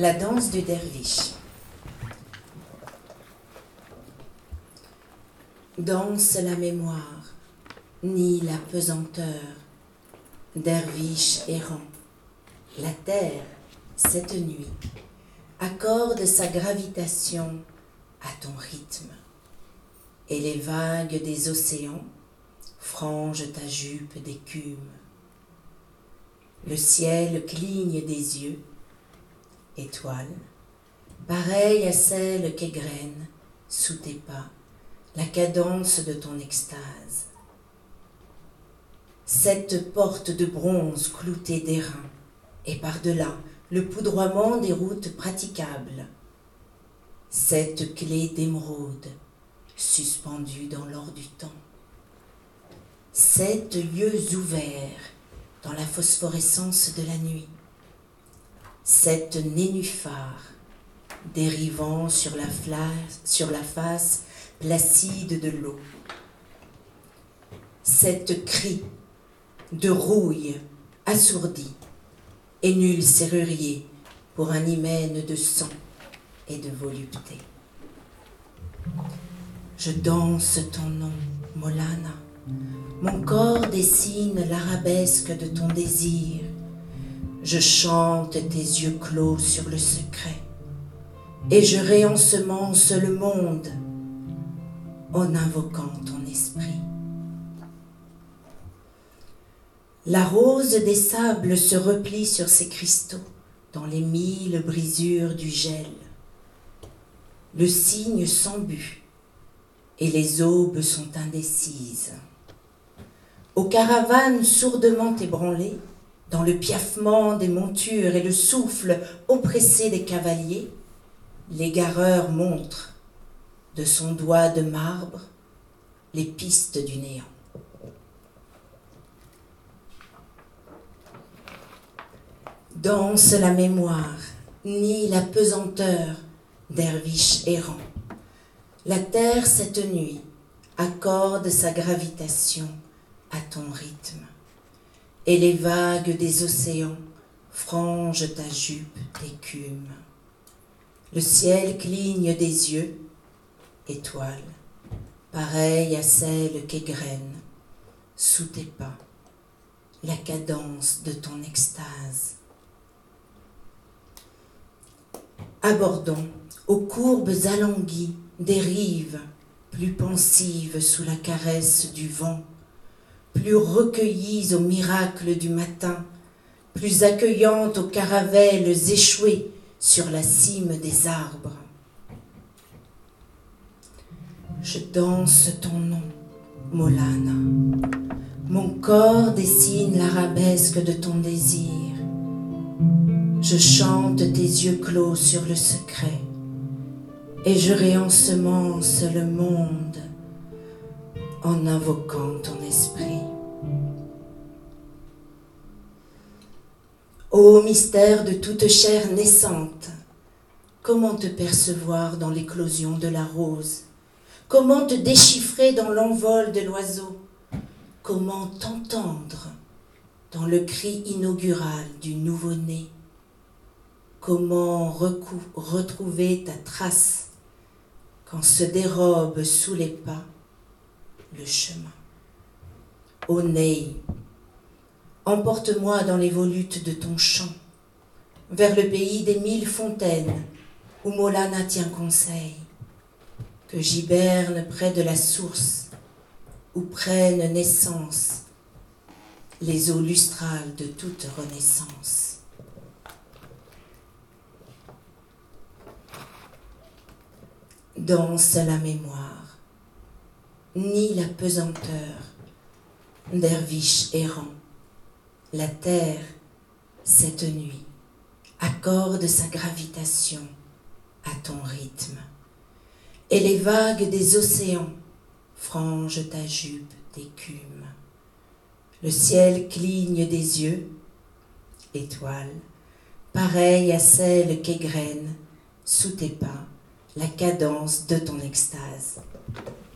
La danse du derviche. Danse la mémoire, ni la pesanteur, derviche errant. La terre, cette nuit, accorde sa gravitation à ton rythme, et les vagues des océans frangent ta jupe d'écume. Le ciel cligne des yeux, étoile, pareille à celle qu'égrène sous tes pas la cadence de ton extase. Cette porte de bronze cloutée d'airain, et par-delà le poudroiement des routes praticables. Cette clé d'émeraude suspendue dans l'or du temps. Sept yeux ouverts dans la phosphorescence de la nuit. Sept nénuphars dérivant sur la, sur la face placide de l'eau. Cette cri de rouille assourdie et nul serrurier pour un hymen de sang et de volupté. Je danse ton nom, Molana. Mon corps dessine l'arabesque de ton désir. Je chante tes yeux clos sur le secret. Et je réensemence le monde en invoquant ton esprit. La rose des sables se replie sur ses cristaux dans les mille brisures du gel. Le cygne s'embue et les aubes sont indécises. Aux caravanes sourdement ébranlées, dans le piaffement des montures et le souffle oppressé des cavaliers, l'égareur montre de son doigt de marbre les pistes du néant. danse la mémoire, ni la pesanteur derviche errant. La terre cette nuit accorde sa gravitation à ton rythme, et les vagues des océans frangent ta jupe d'écume. Le ciel cligne des yeux, étoile, pareille à celle qu'égrène sous tes pas la cadence de ton extase. Abordons aux courbes alanguies des rives, plus pensives sous la caresse du vent, plus recueillies aux miracles du matin, plus accueillantes aux caravelles échouées sur la cime des arbres. Je danse ton nom, Molana. Mon corps dessine l'arabesque de ton désir. Je chante tes yeux clos sur le secret et je réensemence le monde en invoquant ton esprit. Ô mystère de toute chair naissante, comment te percevoir dans l'éclosion de la rose? Comment te déchiffrer dans l'envol de l'oiseau? Comment t'entendre dans le cri inaugural du nouveau-né? Comment retrouver ta trace quand se dérobe sous les pas le chemin? Ô Ney, emporte-moi dans les volutes de ton chant, vers le pays des mille fontaines où Molana tient conseil, que j'hiberne près de la source où prennent naissance les eaux lustrales de toute renaissance. danse la mémoire, ni la pesanteur, derviche errant. La terre, cette nuit, accorde sa gravitation à ton rythme, et les vagues des océans frangent ta jupe d'écume. Le ciel cligne des yeux, étoile, pareille à celle qu'égrène sous tes pas la cadence de ton extase.